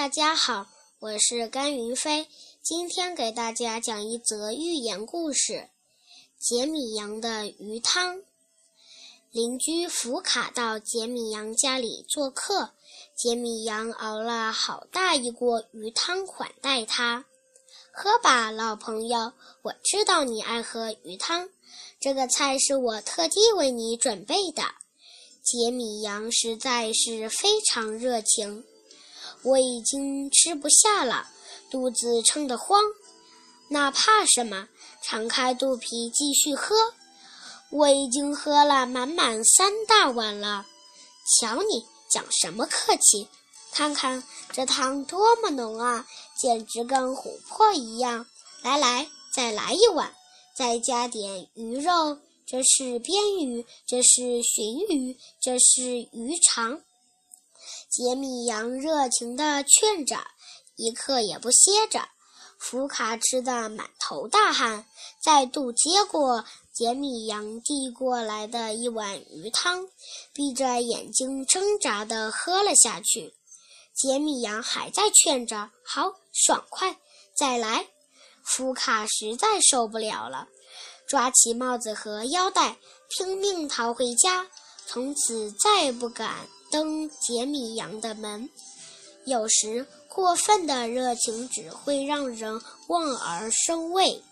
大家好，我是甘云飞，今天给大家讲一则寓言故事《杰米羊的鱼汤》。邻居福卡到杰米羊家里做客，杰米羊熬了好大一锅鱼汤款待他。喝吧，老朋友，我知道你爱喝鱼汤，这个菜是我特地为你准备的。杰米羊实在是非常热情。我已经吃不下了，肚子撑得慌。那怕什么？敞开肚皮继续喝。我已经喝了满满三大碗了。瞧你讲什么客气？看看这汤多么浓啊，简直跟琥珀一样。来来，再来一碗，再加点鱼肉。这是鳊鱼，这是鲟鱼，这是鱼肠。杰米羊热情地劝着，一刻也不歇着。福卡吃得满头大汗，再度接过杰米羊递过来的一碗鱼汤，闭着眼睛挣扎地喝了下去。杰米羊还在劝着：“好，爽快，再来！”福卡实在受不了了，抓起帽子和腰带，拼命逃回家，从此再不敢。登杰米羊的门，有时过分的热情只会让人望而生畏。